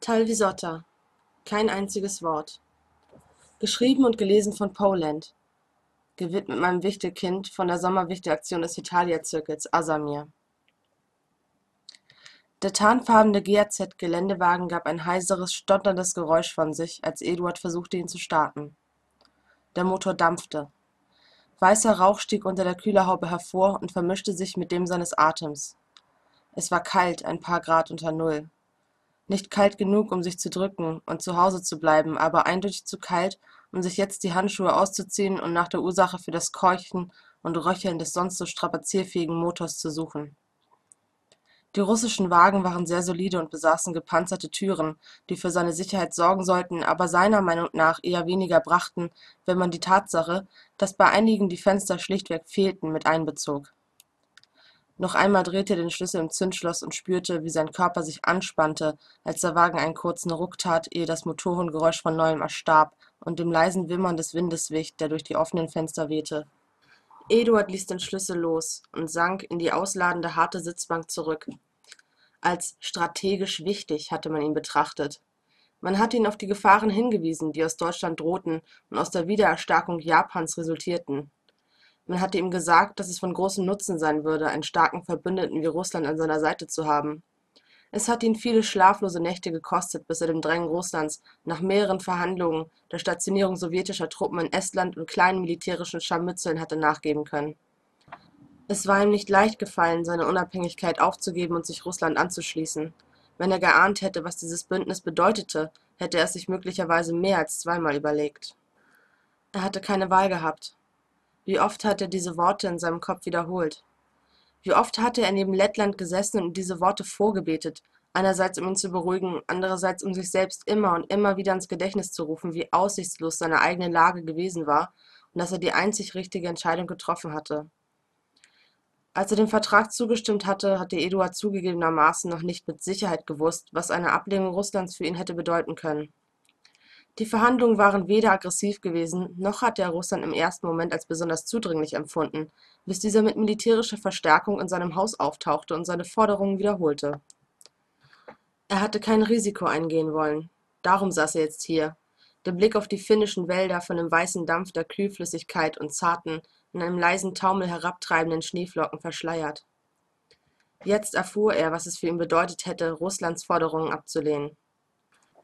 Talvisotta. Kein einziges Wort. Geschrieben und gelesen von Poland. Gewidmet meinem Wichtelkind von der Sommerwichteaktion des Italia-Zirkels Asamir. Der tarnfarbene GAZ-Geländewagen gab ein heiseres, stotterndes Geräusch von sich, als Eduard versuchte, ihn zu starten. Der Motor dampfte. Weißer Rauch stieg unter der Kühlerhaube hervor und vermischte sich mit dem seines Atems. Es war kalt, ein paar Grad unter Null. Nicht kalt genug, um sich zu drücken und zu Hause zu bleiben, aber eindeutig zu kalt, um sich jetzt die Handschuhe auszuziehen und nach der Ursache für das Keuchen und Röcheln des sonst so strapazierfähigen Motors zu suchen. Die russischen Wagen waren sehr solide und besaßen gepanzerte Türen, die für seine Sicherheit sorgen sollten, aber seiner Meinung nach eher weniger brachten, wenn man die Tatsache, dass bei einigen die Fenster schlichtweg fehlten, mit einbezog. Noch einmal drehte er den Schlüssel im Zündschloss und spürte, wie sein Körper sich anspannte, als der Wagen einen kurzen Ruck tat, ehe das Motorengeräusch von neuem erstarb und dem leisen Wimmern des Windes wich, der durch die offenen Fenster wehte. Eduard ließ den Schlüssel los und sank in die ausladende harte Sitzbank zurück. Als strategisch wichtig hatte man ihn betrachtet. Man hatte ihn auf die Gefahren hingewiesen, die aus Deutschland drohten und aus der Wiedererstarkung Japans resultierten. Man hatte ihm gesagt, dass es von großem Nutzen sein würde, einen starken Verbündeten wie Russland an seiner Seite zu haben. Es hatte ihn viele schlaflose Nächte gekostet, bis er dem Drängen Russlands nach mehreren Verhandlungen, der Stationierung sowjetischer Truppen in Estland und kleinen militärischen Scharmützeln hatte nachgeben können. Es war ihm nicht leicht gefallen, seine Unabhängigkeit aufzugeben und sich Russland anzuschließen. Wenn er geahnt hätte, was dieses Bündnis bedeutete, hätte er es sich möglicherweise mehr als zweimal überlegt. Er hatte keine Wahl gehabt. Wie oft hat er diese Worte in seinem Kopf wiederholt? Wie oft hatte er neben Lettland gesessen und diese Worte vorgebetet, einerseits um ihn zu beruhigen, andererseits um sich selbst immer und immer wieder ins Gedächtnis zu rufen, wie aussichtslos seine eigene Lage gewesen war und dass er die einzig richtige Entscheidung getroffen hatte. Als er dem Vertrag zugestimmt hatte, hatte Eduard zugegebenermaßen noch nicht mit Sicherheit gewusst, was eine Ablehnung Russlands für ihn hätte bedeuten können. Die Verhandlungen waren weder aggressiv gewesen, noch hatte er Russland im ersten Moment als besonders zudringlich empfunden, bis dieser mit militärischer Verstärkung in seinem Haus auftauchte und seine Forderungen wiederholte. Er hatte kein Risiko eingehen wollen. Darum saß er jetzt hier, der Blick auf die finnischen Wälder von dem weißen Dampf der Kühlflüssigkeit und zarten, in einem leisen Taumel herabtreibenden Schneeflocken verschleiert. Jetzt erfuhr er, was es für ihn bedeutet hätte, Russlands Forderungen abzulehnen.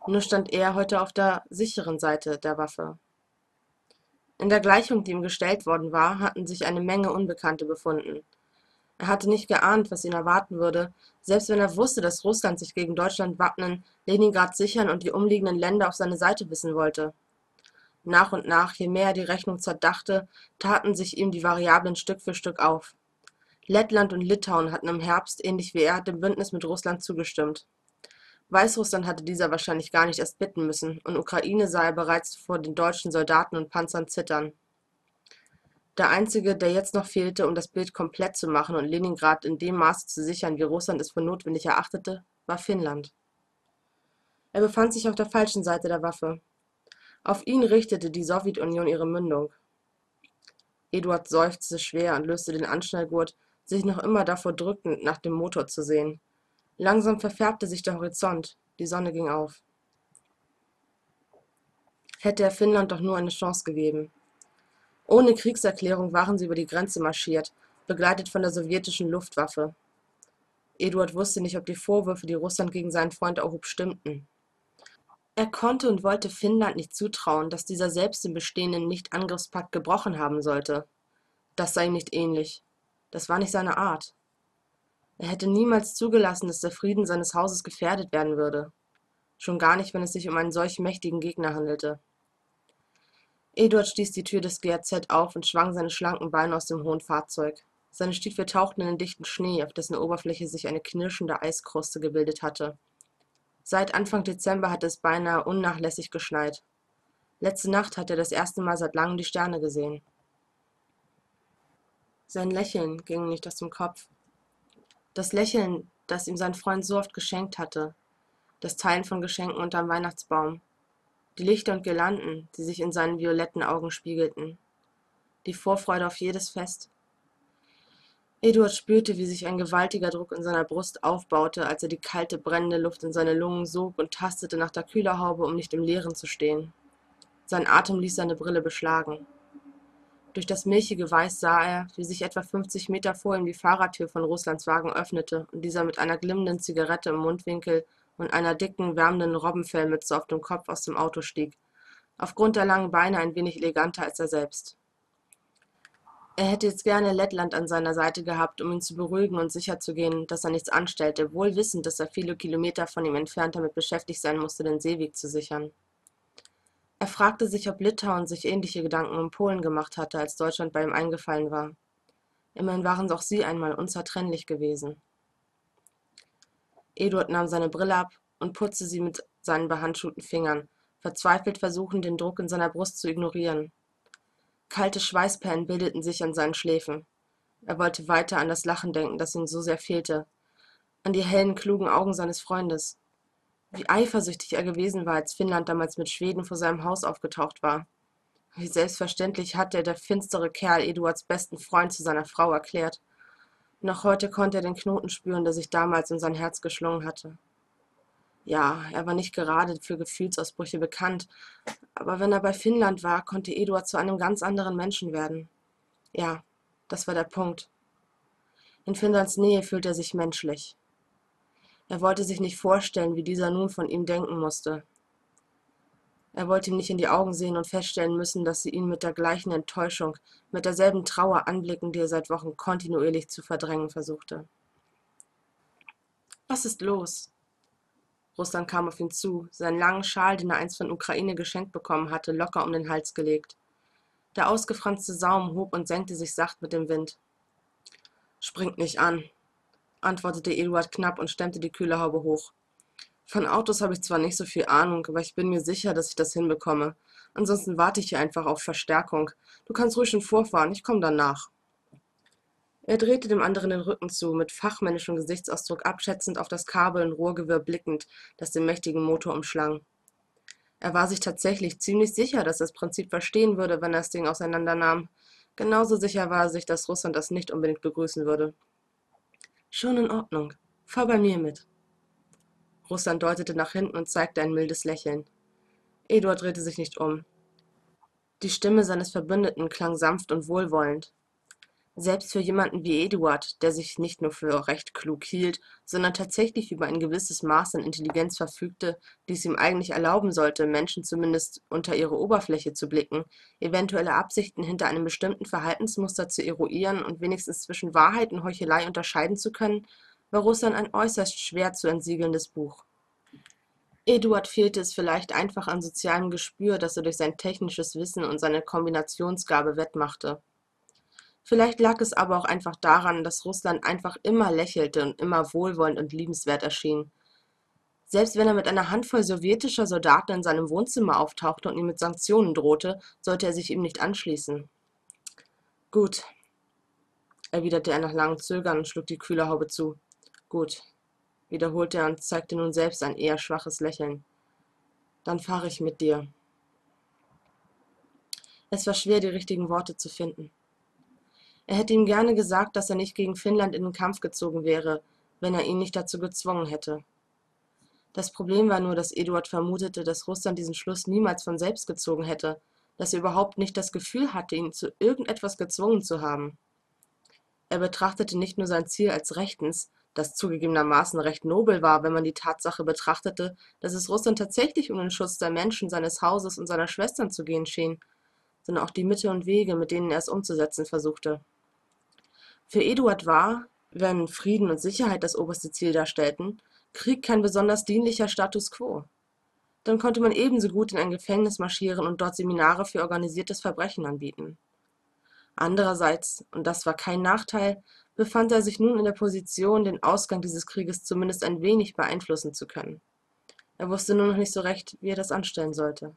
Nur stand er heute auf der sicheren Seite der Waffe. In der Gleichung, die ihm gestellt worden war, hatten sich eine Menge Unbekannte befunden. Er hatte nicht geahnt, was ihn erwarten würde, selbst wenn er wusste, dass Russland sich gegen Deutschland wappnen, Leningrad sichern und die umliegenden Länder auf seine Seite wissen wollte. Nach und nach, je mehr er die Rechnung zerdachte, taten sich ihm die Variablen Stück für Stück auf. Lettland und Litauen hatten im Herbst, ähnlich wie er, dem Bündnis mit Russland zugestimmt. Weißrussland hatte dieser wahrscheinlich gar nicht erst bitten müssen, und Ukraine sah er bereits vor den deutschen Soldaten und Panzern zittern. Der einzige, der jetzt noch fehlte, um das Bild komplett zu machen und Leningrad in dem Maße zu sichern, wie Russland es für notwendig erachtete, war Finnland. Er befand sich auf der falschen Seite der Waffe. Auf ihn richtete die Sowjetunion ihre Mündung. Eduard seufzte schwer und löste den Anschnallgurt, sich noch immer davor drückend, nach dem Motor zu sehen. Langsam verfärbte sich der Horizont, die Sonne ging auf. Hätte er Finnland doch nur eine Chance gegeben. Ohne Kriegserklärung waren sie über die Grenze marschiert, begleitet von der sowjetischen Luftwaffe. Eduard wusste nicht, ob die Vorwürfe, die Russland gegen seinen Freund erhob, stimmten. Er konnte und wollte Finnland nicht zutrauen, dass dieser selbst den bestehenden Nicht-Angriffspakt gebrochen haben sollte. Das sei ihm nicht ähnlich. Das war nicht seine Art. Er hätte niemals zugelassen, dass der Frieden seines Hauses gefährdet werden würde. Schon gar nicht, wenn es sich um einen solch mächtigen Gegner handelte. Eduard stieß die Tür des GRZ auf und schwang seine schlanken Beine aus dem hohen Fahrzeug. Seine Stiefel tauchten in den dichten Schnee, auf dessen Oberfläche sich eine knirschende Eiskruste gebildet hatte. Seit Anfang Dezember hatte es beinahe unnachlässig geschneit. Letzte Nacht hatte er das erste Mal seit langem die Sterne gesehen. Sein Lächeln ging nicht aus dem Kopf. Das Lächeln, das ihm sein Freund so oft geschenkt hatte, das Teilen von Geschenken unterm Weihnachtsbaum, die Lichter und Girlanden, die sich in seinen violetten Augen spiegelten, die Vorfreude auf jedes Fest. Eduard spürte, wie sich ein gewaltiger Druck in seiner Brust aufbaute, als er die kalte, brennende Luft in seine Lungen sog und tastete nach der Kühlerhaube, um nicht im Leeren zu stehen. Sein Atem ließ seine Brille beschlagen. Durch das milchige Weiß sah er, wie sich etwa 50 Meter vor ihm die Fahrertür von Russlands Wagen öffnete und dieser mit einer glimmenden Zigarette im Mundwinkel und einer dicken, wärmenden Robbenfellmütze auf dem Kopf aus dem Auto stieg, aufgrund der langen Beine ein wenig eleganter als er selbst. Er hätte jetzt gerne Lettland an seiner Seite gehabt, um ihn zu beruhigen und sicherzugehen, dass er nichts anstellte, wohl wissend, dass er viele Kilometer von ihm entfernt damit beschäftigt sein musste, den Seeweg zu sichern. Er fragte sich, ob Litauen sich ähnliche Gedanken um Polen gemacht hatte, als Deutschland bei ihm eingefallen war. Immerhin waren auch sie einmal unzertrennlich gewesen. Eduard nahm seine Brille ab und putzte sie mit seinen behandschuhten Fingern, verzweifelt versuchend, den Druck in seiner Brust zu ignorieren. Kalte Schweißperlen bildeten sich an seinen Schläfen. Er wollte weiter an das Lachen denken, das ihm so sehr fehlte, an die hellen, klugen Augen seines Freundes. Wie eifersüchtig er gewesen war, als Finnland damals mit Schweden vor seinem Haus aufgetaucht war. Wie selbstverständlich hatte der finstere Kerl Eduards besten Freund zu seiner Frau erklärt. Noch heute konnte er den Knoten spüren, der sich damals in sein Herz geschlungen hatte. Ja, er war nicht gerade für Gefühlsausbrüche bekannt, aber wenn er bei Finnland war, konnte Eduard zu einem ganz anderen Menschen werden. Ja, das war der Punkt. In Finnlands Nähe fühlte er sich menschlich. Er wollte sich nicht vorstellen, wie dieser nun von ihm denken musste. Er wollte ihm nicht in die Augen sehen und feststellen müssen, dass sie ihn mit der gleichen Enttäuschung, mit derselben Trauer anblicken, die er seit Wochen kontinuierlich zu verdrängen versuchte. Was ist los? Russland kam auf ihn zu, seinen langen Schal, den er einst von Ukraine geschenkt bekommen hatte, locker um den Hals gelegt. Der ausgefranste Saum hob und senkte sich sacht mit dem Wind. Springt nicht an, antwortete Eduard knapp und stemmte die Kühlerhaube hoch. Von Autos habe ich zwar nicht so viel Ahnung, aber ich bin mir sicher, dass ich das hinbekomme. Ansonsten warte ich hier einfach auf Verstärkung. Du kannst ruhig schon vorfahren, ich komme danach. Er drehte dem anderen den Rücken zu, mit fachmännischem Gesichtsausdruck abschätzend auf das Kabel- und Rohrgewirr blickend, das den mächtigen Motor umschlang. Er war sich tatsächlich ziemlich sicher, dass er das Prinzip verstehen würde, wenn er das Ding auseinandernahm. Genauso sicher war er sich, dass Russland das nicht unbedingt begrüßen würde. Schon in Ordnung. Fahr bei mir mit. Russland deutete nach hinten und zeigte ein mildes Lächeln. Eduard drehte sich nicht um. Die Stimme seines Verbündeten klang sanft und wohlwollend. Selbst für jemanden wie Eduard, der sich nicht nur für recht klug hielt, sondern tatsächlich über ein gewisses Maß an Intelligenz verfügte, die es ihm eigentlich erlauben sollte, Menschen zumindest unter ihre Oberfläche zu blicken, eventuelle Absichten hinter einem bestimmten Verhaltensmuster zu eruieren und wenigstens zwischen Wahrheit und Heuchelei unterscheiden zu können, war Russland ein äußerst schwer zu entsiegelndes Buch. Eduard fehlte es vielleicht einfach an sozialem Gespür, das er durch sein technisches Wissen und seine Kombinationsgabe wettmachte. Vielleicht lag es aber auch einfach daran, dass Russland einfach immer lächelte und immer wohlwollend und liebenswert erschien. Selbst wenn er mit einer Handvoll sowjetischer Soldaten in seinem Wohnzimmer auftauchte und ihm mit Sanktionen drohte, sollte er sich ihm nicht anschließen. Gut, erwiderte er nach langem Zögern und schlug die Kühlerhaube zu. Gut, wiederholte er und zeigte nun selbst ein eher schwaches Lächeln. Dann fahre ich mit dir. Es war schwer, die richtigen Worte zu finden. Er hätte ihm gerne gesagt, dass er nicht gegen Finnland in den Kampf gezogen wäre, wenn er ihn nicht dazu gezwungen hätte. Das Problem war nur, dass Eduard vermutete, dass Russland diesen Schluss niemals von selbst gezogen hätte, dass er überhaupt nicht das Gefühl hatte, ihn zu irgendetwas gezwungen zu haben. Er betrachtete nicht nur sein Ziel als rechtens, das zugegebenermaßen recht nobel war, wenn man die Tatsache betrachtete, dass es Russland tatsächlich um den Schutz der Menschen, seines Hauses und seiner Schwestern zu gehen schien, sondern auch die Mittel und Wege, mit denen er es umzusetzen versuchte. Für Eduard war, wenn Frieden und Sicherheit das oberste Ziel darstellten, Krieg kein besonders dienlicher Status quo. Dann konnte man ebenso gut in ein Gefängnis marschieren und dort Seminare für organisiertes Verbrechen anbieten. Andererseits, und das war kein Nachteil, befand er sich nun in der Position, den Ausgang dieses Krieges zumindest ein wenig beeinflussen zu können. Er wusste nur noch nicht so recht, wie er das anstellen sollte.